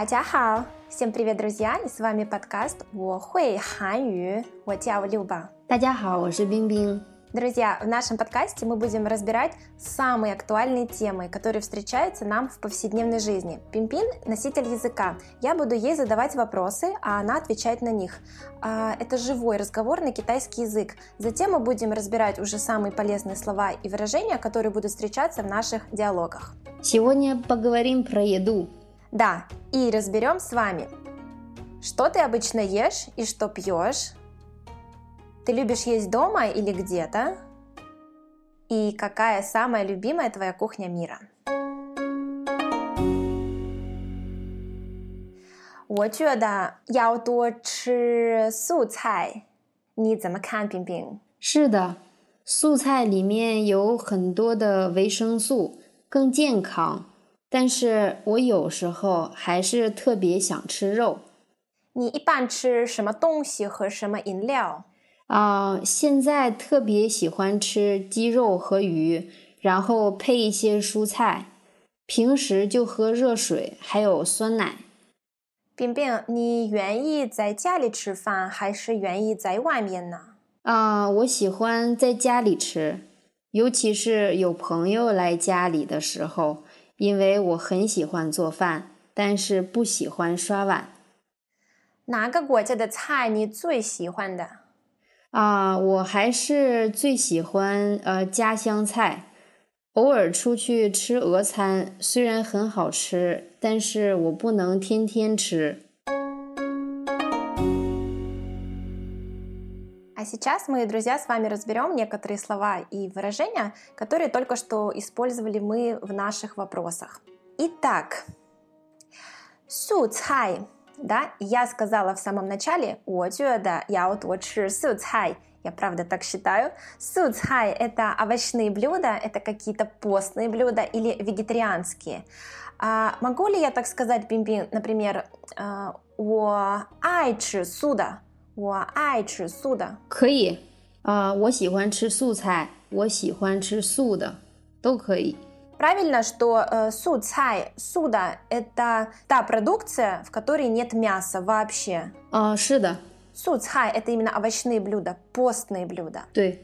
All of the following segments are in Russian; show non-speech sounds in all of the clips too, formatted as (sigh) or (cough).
大家好，всем привет, друзья! И с вами подкаст 我会韩语，我叫Люба. 大家好，我是冰冰。 Друзья, в нашем подкасте мы будем разбирать самые актуальные темы, которые встречаются нам в повседневной жизни. Пимпин – носитель языка. Я буду ей задавать вопросы, а она отвечать на них. А, Это живой разговор на китайский язык. Затем мы будем разбирать уже самые полезные слова и выражения, которые будут встречаться в наших диалогах. Сегодня поговорим про еду. Да, и разберем с вами, что ты обычно ешь и что пьешь, ты любишь есть дома или где-то, и какая самая любимая твоя кухня мира. 我觉得要多吃素菜，你怎么看，冰冰？是的，素菜里面有很多的维生素，更健康。 但是我有时候还是特别想吃肉。你一般吃什么东西和什么饮料？啊、现在特别喜欢吃鸡肉和鱼，然后配一些蔬菜。平时就喝热水，还有酸奶。冰冰，你愿意在家里吃饭，还是愿意在外面呢？啊、我喜欢在家里吃，尤其是有朋友来家里的时候，因为我很喜欢做饭，但是不喜欢刷碗。哪个国家的菜你最喜欢的？啊、我还是最喜欢呃家乡菜。偶尔出去吃俄餐，虽然很好吃，但是我不能天天吃。сейчас мы, друзья, с вами разберем некоторые слова и выражения, которые только что использовали мы в наших вопросах. Итак, су цай, да, я сказала в самом начале, да, я вот вот су цай, я правда так считаю. Суцхай – это овощные блюда, это какие-то постные блюда или вегетарианские. А, могу ли я так сказать, Бимби, например, э, «О ай суда»? 我爱吃素的。可以啊、我喜欢吃素菜，我喜欢吃素的，都可以。 Правильно, что э, су цай, суда – это та продукция, в которой нет мяса вообще. 啊、是的， Су цай – это именно овощные блюда, постные блюда. 对，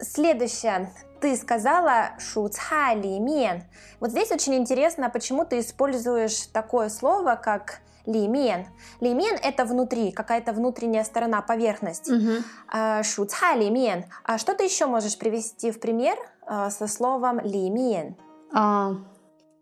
Следующее. Ты сказала шу цай ли мен. Вот здесь очень интересно, почему ты используешь такое слово, как ли мен. Ли мен – это внутри, какая-то внутренняя сторона, поверхность. 嗯哼， А, Шу цай ли мен. А что ты еще можешь привести в пример э, со словом ли мен? 啊、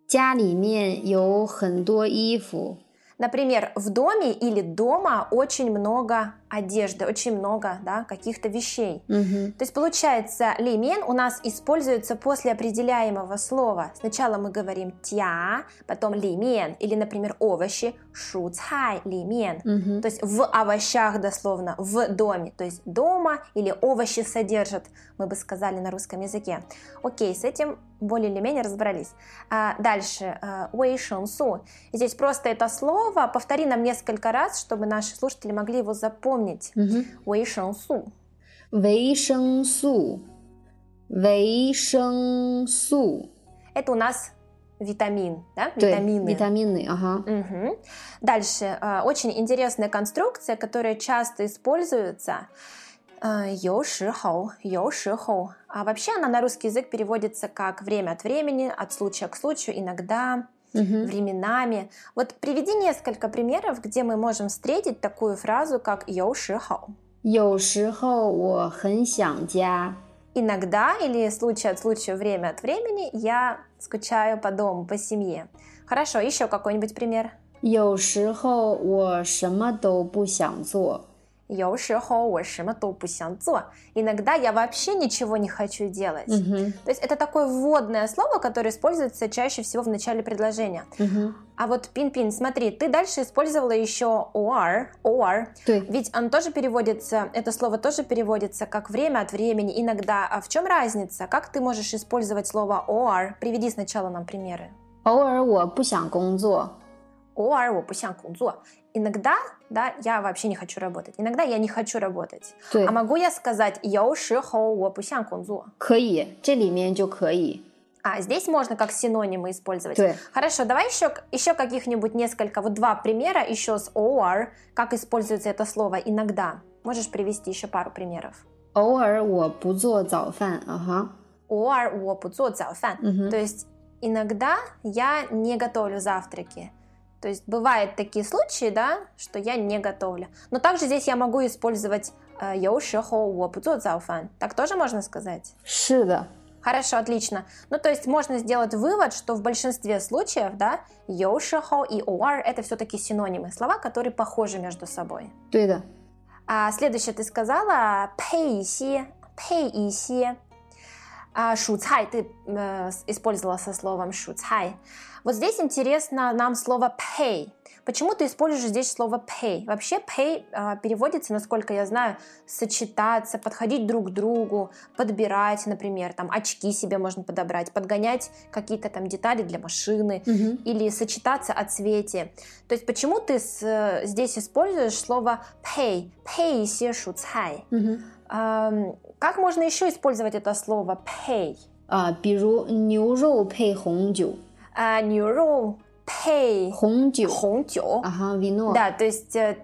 家里面有很多衣服， Например, в доме или дома очень много одежды, очень много да, каких-то вещей. Угу. То есть получается, лимен у нас используется после определяемого слова. Сначала мы говорим тя, потом лимен, или, например, овощи, шу цай лимен. Угу. То есть в овощах дословно, в доме. То есть дома или овощи содержат, мы бы сказали на русском языке. Окей, с этим более или менее разобрались. А, дальше, э, уэй су. Здесь просто это слово, повтори нам несколько раз, чтобы наши слушатели могли его запомнить 嗯哼， уэй су. 维生素，维生素， Это у нас витамин, да? 对， Витамины. 维他命的，啊哈， Мгм. Дальше, э, очень интересная конструкция, которая часто используется. Э, 有时候,有时候. А вообще она на русский язык переводится как время от времени, от случая к случаю, иногда, 嗯哼， временами. Вот приведи несколько примеров, где мы можем встретить такую фразу, как 有时候. 有时候我很想家， Иногда или случай от случая, время от времени я скучаю по дому, по семье. Хорошо, еще какой-нибудь пример? 有时候我什么都不想做， 有时候我什么都不想做. Иногда я вообще ничего не хочу делать. 嗯哼， То есть это такое вводное слово, которое используется чаще всего в начале предложения. 嗯哼， А вот пин-пин, смотри, ты дальше использовала еще or, or. 对， Ведь он тоже переводится, это слово тоже переводится как время от времени, иногда. А в чем разница? Как ты можешь использовать слово or? Приведи сначала нам примеры. 偶尔我不想工作，偶尔我不想工作. Иногда, да, я вообще не хочу работать. Иногда я не хочу работать. 对 А，могу я сказать 有时候我不想工作? 可以，这里面就可以。 А, здесь можно как синонимы использовать. Да. Хорошо, давай еще, еще каких-нибудь несколько, вот два примера еще с or, как используется это слово иногда. Можешь привести еще пару примеров? 偶尔我不做早饭，啊哈。 or 我不做早饭. Мгм. То есть иногда я не готовлю завтраки. То есть бывают такие случаи, да, что я не готовлю. Но также здесь я могу использовать э, 有时候我不做早饭. Так тоже можно сказать? 是的， Хорошо, отлично. Ну, то есть можно сделать вывод, что в большинстве случаев, да, 有时候и or это все-таки синонимы, слова, которые похожи между собой. 对的。 А следующее ты сказала 配一些,配一些. А, 蔬菜 ты э, с- использовала со словом 蔬菜. Вот здесь интересно нам слово pay. Почему ты используешь здесь слово pay? Вообще pay а, переводится, насколько я знаю, сочетаться, подходить друг к другу, подбирать, например, там очки себе можно подобрать, подгонять какие-то там детали для машины Мгм. или сочетаться о цвете. То есть почему ты с- э, здесь используешь слово pay, pay 一些蔬菜? Мгм. Ам, как можно еще использовать это слово pay? 啊，比如牛肉配红酒， А, 牛肉配红酒红酒. 啊哈，vino。 Да, то есть, э,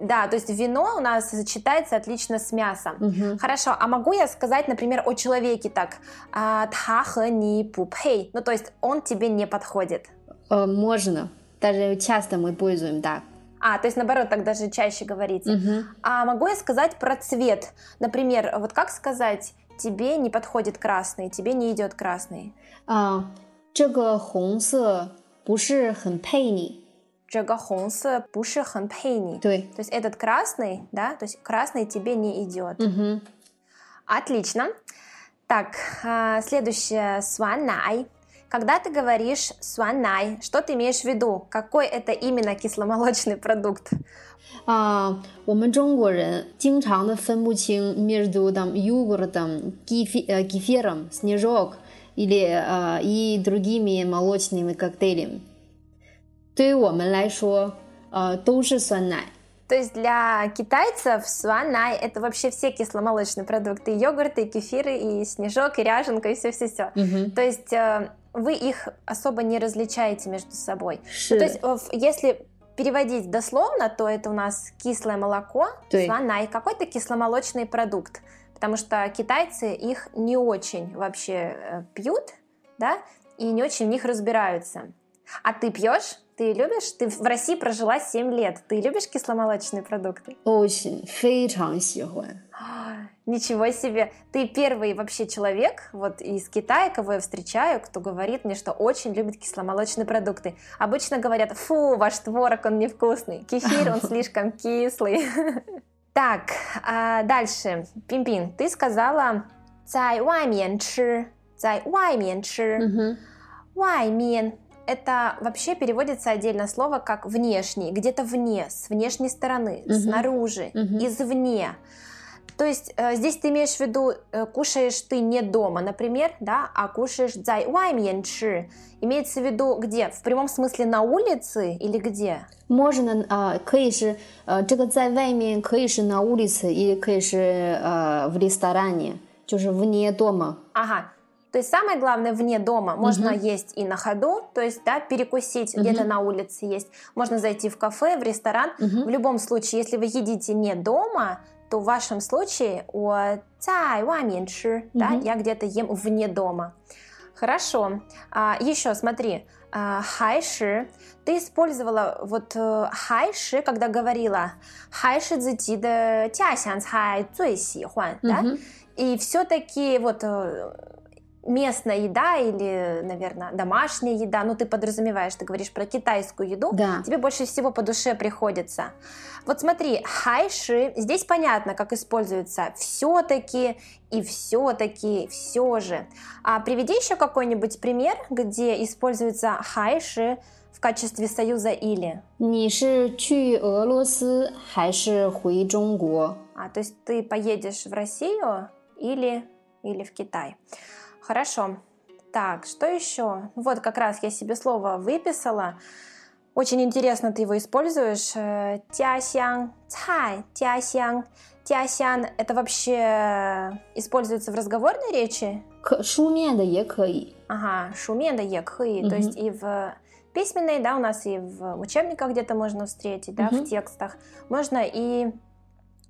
да, то есть вино у нас сочетается отлично с мясом. 嗯哼， Хорошо, а могу я сказать, например, о человеке так, а, 他和你不配, ну то есть он тебе не подходит. э, можно, даже часто мы используем так. А, то есть наоборот, так даже чаще говорите. Мгм. А могу я сказать про цвет? Например, вот как сказать, тебе не подходит красный, тебе не идет красный? 啊，这个红色不是很配你。这个红色不是很配你。对， То есть этот красный, да, то есть красный тебе не идет. 嗯哼， Отлично. Так, а, следующее суанай. Когда ты говоришь суанай, что ты имеешь в виду? Какой это именно кисломолочный продукт? 啊，我们中国人经常的分不清 между там йогуртом, кефи, э, кефиром, снежок или э, и другими молочными коктейлями. 对于我们来说，呃，都是酸奶。 то есть для китайцев суанай — это вообще все кисломолочные продукты, и йогурты, и кефиры, и снежок, и ряженка, и все-все-все. Угу. То есть э, вы их особо не различаете между собой. Ну, то есть э, если переводить дословно, то это у нас кислое молоко, суанай, какой-то кисломолочный продукт. Потому что китайцы их не очень вообще э, пьют, да, и не очень в них разбираются. А ты пьешь? Ты любишь? Ты в России прожила 7 лет. Ты любишь кисломолочные продукты? очень非常喜欢。 Ничего себе! (gasps) Ты первый вообще человек вот из Китая, кого я встречаю, кто говорит мне, что очень любит кисломолочные продукты. Обычно говорят, фу, ваш творог, он невкусный, кефир, он слишком (laughs) кислый. (laughs) Так, а дальше. Пимпин, ты сказала 在外面吃,在外面吃.嗯哼，外面 это вообще переводится отдельно слово как внешний, где-то вне, с внешней стороны, Мгм. снаружи, Мгм. извне. То есть э, здесь ты имеешь в виду, э, кушаешь ты не дома, например, да, а кушаешь 在外面吃. Имеется в виду где? В прямом смысле на улице или где? можно 啊、可以是呃，这个在外面可以是 на улице，也可以是呃в ресторане，就是 вне дома。 Ага. то есть самое главное вне дома можно угу. есть и на ходу, то есть да, перекусить угу. где-то на улице есть, можно зайти в кафе, в ресторан. Угу. В любом случае, если вы едите не дома, то в вашем случае о тайва меньше, да, я где-то ем вне дома. Хорошо. А, еще смотри, а, хайши. Ты использовала вот э, хайши, когда говорила хайши цзэти да тясян цай цуй сихуан, да? И все-таки вот э, местная еда или, наверное, домашняя еда, ну ты подразумеваешь, ты говоришь про китайскую еду, Да. тебе больше всего по душе приходится. Вот смотри, хайши, здесь понятно, как используется все-таки и все-таки, все же. А приведи еще какой-нибудь пример, где используется хайши в качестве союза или. 你是去俄罗斯还是回中国？ А, то есть ты поедешь в Россию или, или в Китай. Хорошо. Так, что еще? Ну вот как раз я себе слово выписала. Очень интересно ты его используешь. Э, тясян, цай, тясян. Тясян – это вообще э, используется в разговорной речи? Шуме да екхэй. Ага, шуме да екхэй. То есть и в письменной, да, у нас и в учебниках где-то можно встретить, да, в текстах. Можно и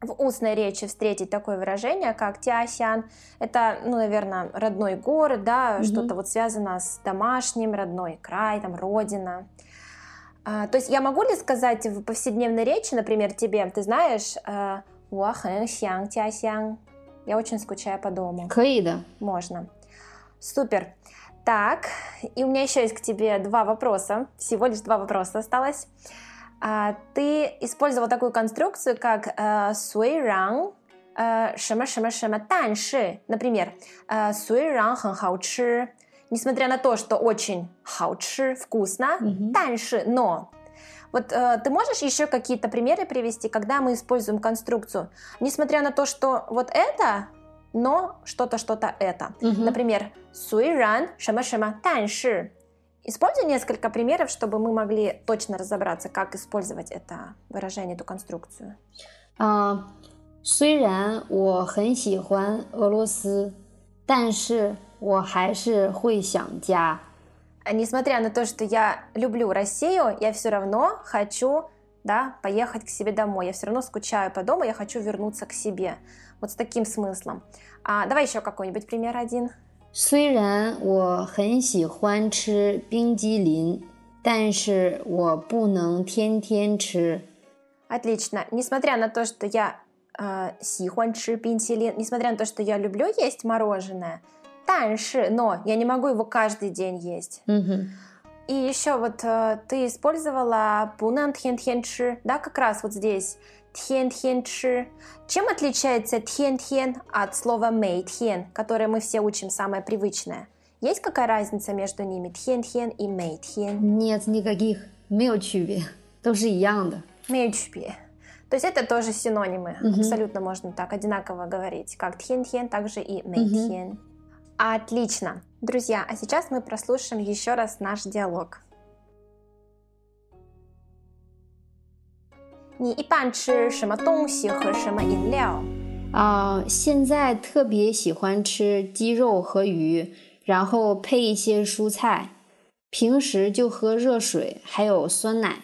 в устной речи встретить такое выражение, как Тиасян. Это, ну, наверное, родной город, да, угу. что-то вот связано с домашним, родной край, там, родина. А, то есть я могу ли сказать в повседневной речи, например, тебе, ты знаешь, э, Уахэнсян, Тиасян, я очень скучаю по дому. Каида. Можно. Супер. Так, и у меня еще есть к тебе два вопроса. Всего лишь два вопроса осталось. А ты использовал такую конструкцию, как э, суэй ранг, э, шема шема шема танши. Например, э, суэй ранг хан хао. Несмотря на то, что очень хао вкусно, mm-hmm. но... Вот э, ты можешь еще какие-то примеры привести, когда мы используем конструкцию, несмотря на то, что вот это, но что-то что-то это. Mm-hmm. Например, суй. 么，但是 Используй несколько примеров, чтобы мы могли точно разобраться, как использовать это выражение, эту конструкцию. 啊、虽然我很喜欢俄罗斯，但是我还是会想家。 А Несмотря на то, что я люблю Россию, я все равно хочу да, поехать к себе домой. Я все равно скучаю по дому, я хочу вернуться к себе. Вот с таким смыслом. А, давай еще какой-нибудь пример один. 虽然我很喜欢吃冰激凌，但是我不能天天吃。 Отлично. Несмотря на то, что я э, 喜欢吃冰淇淋, несмотря на то, что я люблю есть мороженое, 但是, но я не могу его каждый день есть. 嗯哼， И еще вот э, ты использовала 不能天天吃, да, как раз вот здесь 天天吃. Чем отличается 天天 от слова 每天, которое мы все учим самое привычное? Есть какая разница между ними 天天 и 每天? нет никаких，没有区别，都是一样的。 Имеют区别. То есть это тоже синонимы. Мгм. Абсолютно можно так одинаково говорить. Как 天天, так же и 每天. Отлично. Друзья, а сейчас мы прослушаем еще раз наш диалог. 你一般吃什么东西和什么饮料？啊、现在特别喜欢吃鸡肉和鱼，然后配一些蔬菜。平时就喝热水，还有酸奶。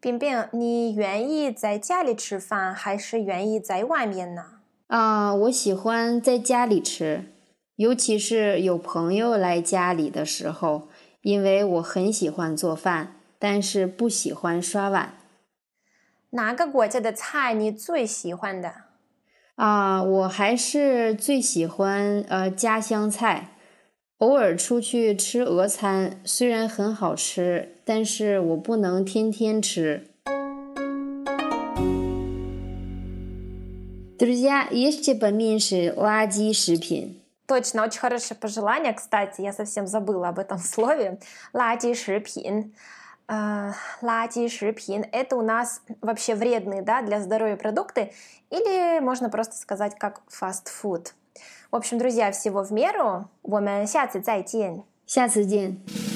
冰冰，你愿意在家里吃饭，还是愿意在外面呢？啊、我喜欢在家里吃，尤其是有朋友来家里的时候，因为我很喜欢做饭，但是不喜欢刷碗。哪个国家的菜你最喜欢的？啊、我还是最喜欢呃家乡菜。偶尔出去吃俄餐，虽然很好吃，但是我不能天天吃。Друзья, ешьте поменьше垃圾食品。 Точно, очень хорошее пожелание. Кстати, я совсем забыла об этом слове. Лади шипин. Лади шипин. Это у нас вообще вредные да, для здоровья продукты. Или можно просто сказать как фастфуд. В общем, друзья, всего в меру. 我们下次再见。下次见。